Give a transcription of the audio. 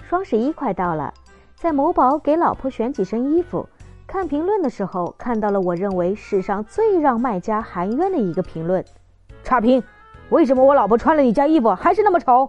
双十一快到了在某宝给老婆选几身衣服看评论的时候看到了我认为史上最让卖家含冤的一个评论。差评为什么我老婆穿了你家衣服还是那么丑？